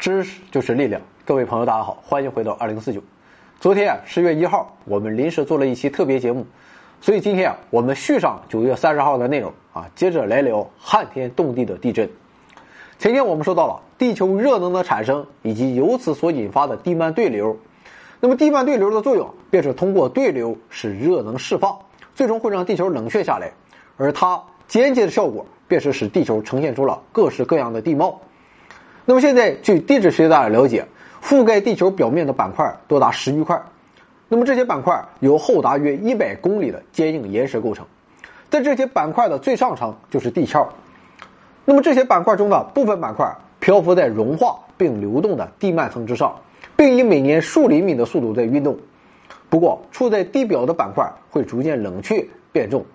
知识就是力量，各位朋友，大家好，欢迎回到二零四九。昨天啊，十月一号，我们临时做了一期特别节目，所以今天啊，我们续上九月三十号的内容啊，接着来聊撼天动地的地震。前天我们说到了地球热能的产生以及由此所引发的地幔对流，那么地幔对流的作用便是通过对流使热能释放，最终会让地球冷却下来，而它间接的效果便是使地球呈现出了各式各样的地貌。那么现在，据地质学家的了解，覆盖地球表面的板块多达十余块。那么这些板块由厚达约一百公里的坚硬岩石构成，在这些板块的最上层就是地壳。那么这些板块中的部分板块漂浮在融化并流动的地幔层之上，并以每年数厘米的速度在运动。不过，处在地表的板块会逐渐冷却变重，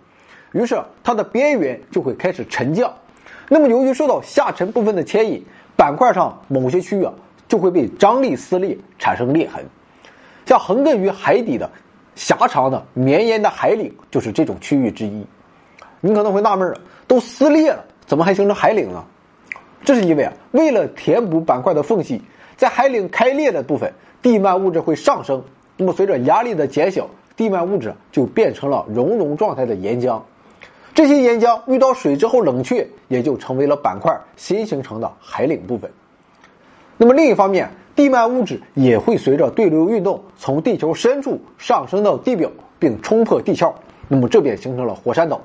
于是它的边缘就会开始沉降。那么由于受到下沉部分的牵引，板块上某些区域啊，就会被张力撕裂，产生裂痕。像横亘于海底的狭长的绵延的海岭，就是这种区域之一。你可能会纳闷了，都撕裂了，怎么还形成海岭呢？这是因为啊，为了填补板块的缝隙，在海岭开裂的部分，地幔物质会上升。那么随着压力的减小，地幔物质就变成了熔融状态的岩浆。这些岩浆遇到水之后冷却，也就成为了板块新形成的海岭部分。那么另一方面，地幔物质也会随着对流运动从地球深处上升到地表，并冲破地壳。那么这便形成了火山岛，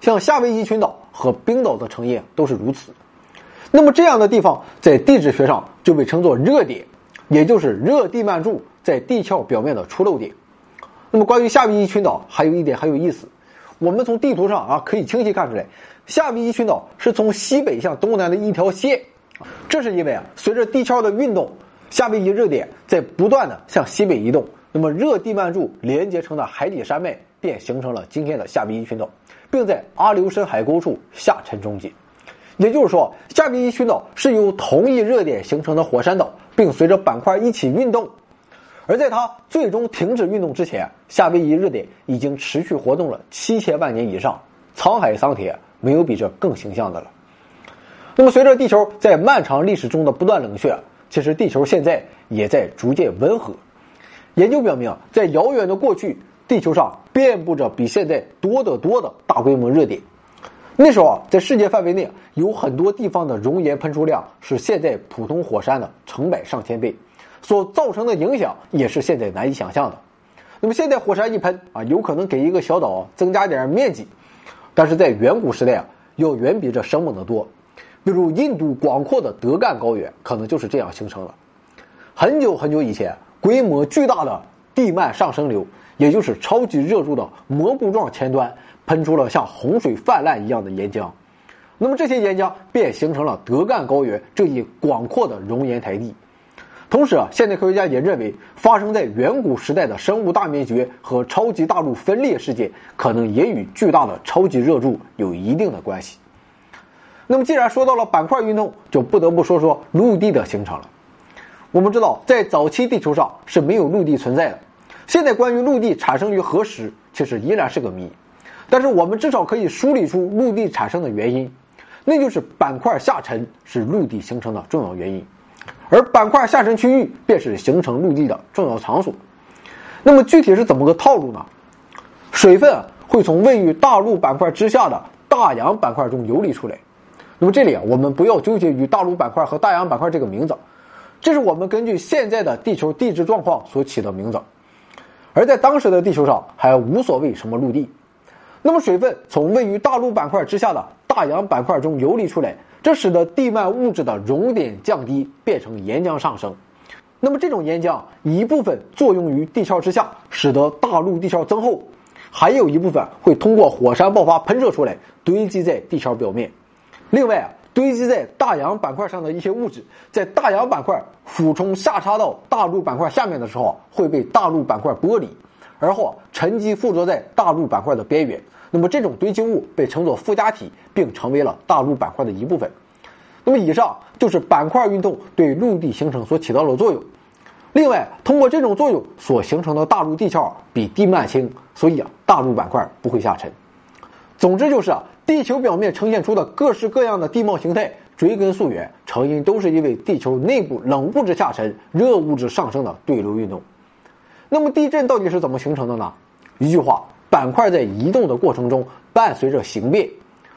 像夏威夷群岛和冰岛的成因都是如此。那么这样的地方在地质学上就被称作热点，也就是热地幔柱在地壳表面的出漏点。那么关于夏威夷群岛，还有一点很有意思。我们从地图上啊可以清晰看出来，夏威夷群岛是从西北向东南的一条线，这是因为啊，随着地壳的运动，夏威夷热点在不断的向西北移动，那么热地幔柱连接成的海底山脉便形成了今天的夏威夷群岛，并在阿留申海沟处下沉终结。也就是说，夏威夷群岛是由同一热点形成的火山岛，并随着板块一起运动。而在它最终停止运动之前，夏威夷热点已经持续活动了七千万年以上。沧海桑田，没有比这更形象的了。那么，随着地球在漫长历史中的不断冷却，其实地球现在也在逐渐温和。研究表明，在遥远的过去，地球上遍布着比现在多得多的大规模热点。那时候啊，在世界范围内，有很多地方的熔岩喷出量是现在普通火山的成百上千倍。所造成的影响也是现在难以想象的。那么现在火山一喷啊，有可能给一个小岛增加点面积，但是在远古时代啊，要远比这生猛的多。比如印度广阔的德干高原，可能就是这样形成的。很久很久以前，规模巨大的地幔上升流，也就是超级热柱的蘑菇状前端，喷出了像洪水泛滥一样的岩浆。那么这些岩浆便形成了德干高原这一广阔的熔岩台地。同时啊，现代科学家也认为，发生在远古时代的生物大灭绝和超级大陆分裂事件，可能也与巨大的超级热柱有一定的关系。那么，既然说到了板块运动，就不得不说说陆地的形成了。我们知道，在早期地球上是没有陆地存在的。现在关于陆地产生于何时，其实依然是个谜。但是我们至少可以梳理出陆地产生的原因，那就是板块下沉是陆地形成的重要原因。而板块下沉区域便是形成陆地的重要场所。那么具体是怎么个套路呢？水分会从位于大陆板块之下的大洋板块中游离出来。那么这里啊，我们不要纠结于大陆板块和大洋板块这个名字，这是我们根据现在的地球地质状况所起的名字。而在当时的地球上还无所谓什么陆地。那么水分从位于大陆板块之下的大洋板块中游离出来。这使得地幔物质的熔点降低，变成岩浆上升。那么这种岩浆一部分作用于地壳之下，使得大陆地壳增厚；还有一部分会通过火山爆发喷射出来，堆积在地壳表面。另外啊，堆积在大洋板块上的一些物质，在大洋板块俯冲下插到大陆板块下面的时候，会被大陆板块剥离，而后沉积附着在大陆板块的边缘。那么这种堆积物被称作附加体，并成为了大陆板块的一部分。那么以上就是板块运动对陆地形成所起到的作用。另外，通过这种作用所形成的大陆地壳比地幔轻，所以啊，大陆板块不会下沉。总之就是啊，地球表面呈现出的各式各样的地貌形态，追根溯源，成因都是因为地球内部冷物质下沉、热物质上升的对流运动。那么地震到底是怎么形成的呢？一句话，板块在移动的过程中伴随着形变，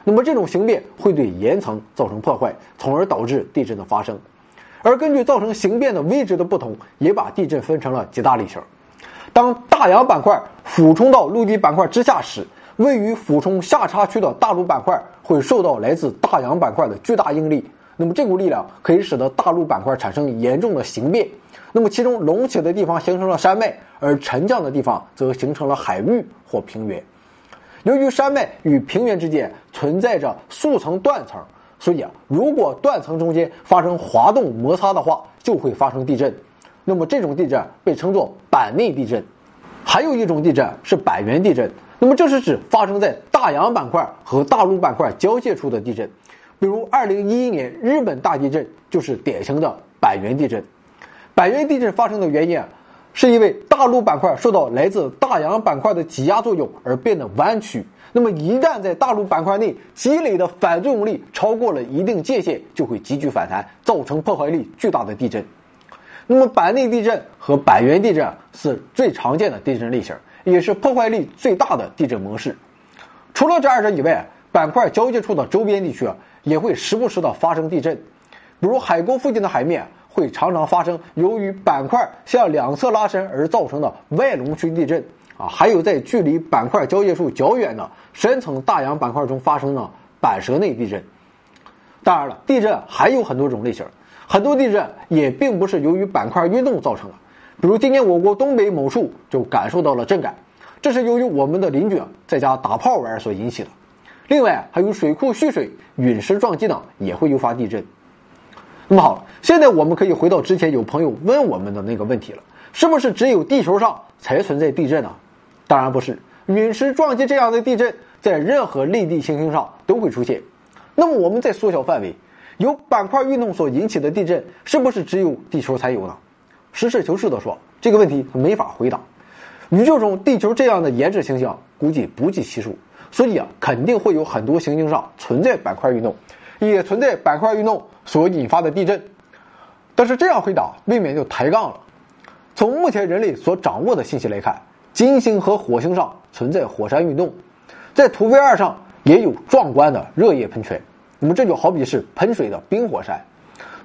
那么这种形变会对岩层造成破坏，从而导致地震的发生。而根据造成形变的位置的不同，也把地震分成了几大类型。当大洋板块俯冲到陆地板块之下时，位于俯冲下插区的大陆板块会受到来自大洋板块的巨大应力，那么这股力量可以使得大陆板块产生严重的形变。那么其中隆起的地方形成了山脉，而沉降的地方则形成了海域或平原。由于山脉与平原之间存在着速层断层，所以啊，如果断层中间发生滑动摩擦的话，就会发生地震。那么这种地震被称作板内地震，还有一种地震是板源地震。那么这是指发生在大洋板块和大陆板块交界处的地震，比如2011年日本大地震就是典型的板源地震。板源地震发生的原因，是因为大陆板块受到来自大洋板块的挤压作用而变得弯曲。那么一旦在大陆板块内积累的反作用力超过了一定界限，就会急剧反弹，造成破坏力巨大的地震。那么板内地震和板源地震是最常见的地震类型，也是破坏力最大的地震模式。除了这二者以外，板块交界处的周边地区也会时不时的发生地震，比如海沟附近的海面会常常发生由于板块向两侧拉伸而造成的外隆区地震啊，还有在距离板块交界处较远的深层大洋板块中发生的板舌内地震。当然了，地震还有很多种类型。很多地震也并不是由于板块运动造成的，比如今年我国东北某处就感受到了震感，这是由于我们的邻居在家打炮玩所引起的。另外，还有水库蓄水、陨石撞击等也会诱发地震。那么好，现在我们可以回到之前有朋友问我们的那个问题了：是不是只有地球上才存在地震呢？当然不是，陨石撞击这样的地震在任何类地行星上都会出现。那么我们再缩小范围。由板块运动所引起的地震，是不是只有地球才有呢？实事求是的说，这个问题没法回答。宇宙中地球这样的颜值行星估计不计其数，所以啊，肯定会有很多行星上存在板块运动，也存在板块运动所引发的地震。但是这样回答未免就抬杠了。从目前人类所掌握的信息来看，金星和火星上存在火山运动，在土卫二上也有壮观的热液喷泉。那么这就好比是喷水的冰火山，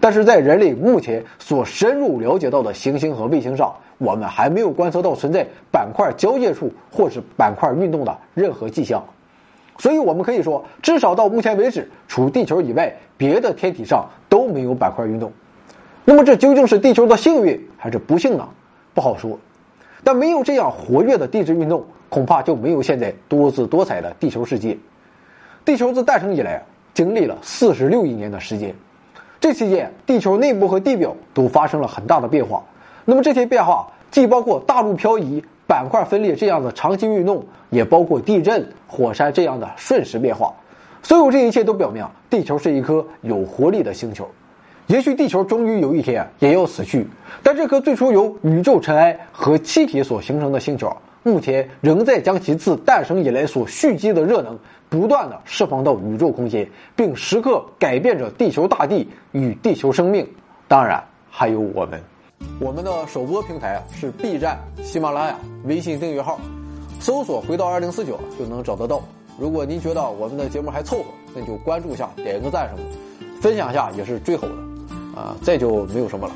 但是在人类目前所深入了解到的行星和卫星上，我们还没有观测到存在板块交界处或是板块运动的任何迹象，所以我们可以说，至少到目前为止，除地球以外，别的天体上都没有板块运动。那么这究竟是地球的幸运还是不幸呢？不好说。但没有这样活跃的地质运动，恐怕就没有现在多姿多彩的地球世界。地球自诞生以来。经历了四十六亿年的时间，这期间地球内部和地表都发生了很大的变化。那么这些变化既包括大陆漂移、板块分裂这样的长期运动，也包括地震、火山这样的瞬时变化。所有这一切都表明，地球是一颗有活力的星球。也许地球终于有一天也要死去，但这颗最初由宇宙尘埃和气体所形成的星球。目前仍在将其自诞生以来所蓄积的热能不断的释放到宇宙空间，并时刻改变着地球大地与地球生命。当然，还有我们。我们的首播平台是 B 站、喜马拉雅、微信订阅号，搜索“回到二零四九”就能找得到。如果您觉得我们的节目还凑合，那就关注一下，点一个赞什么的，分享一下也是最好的。啊，再就没有什么了。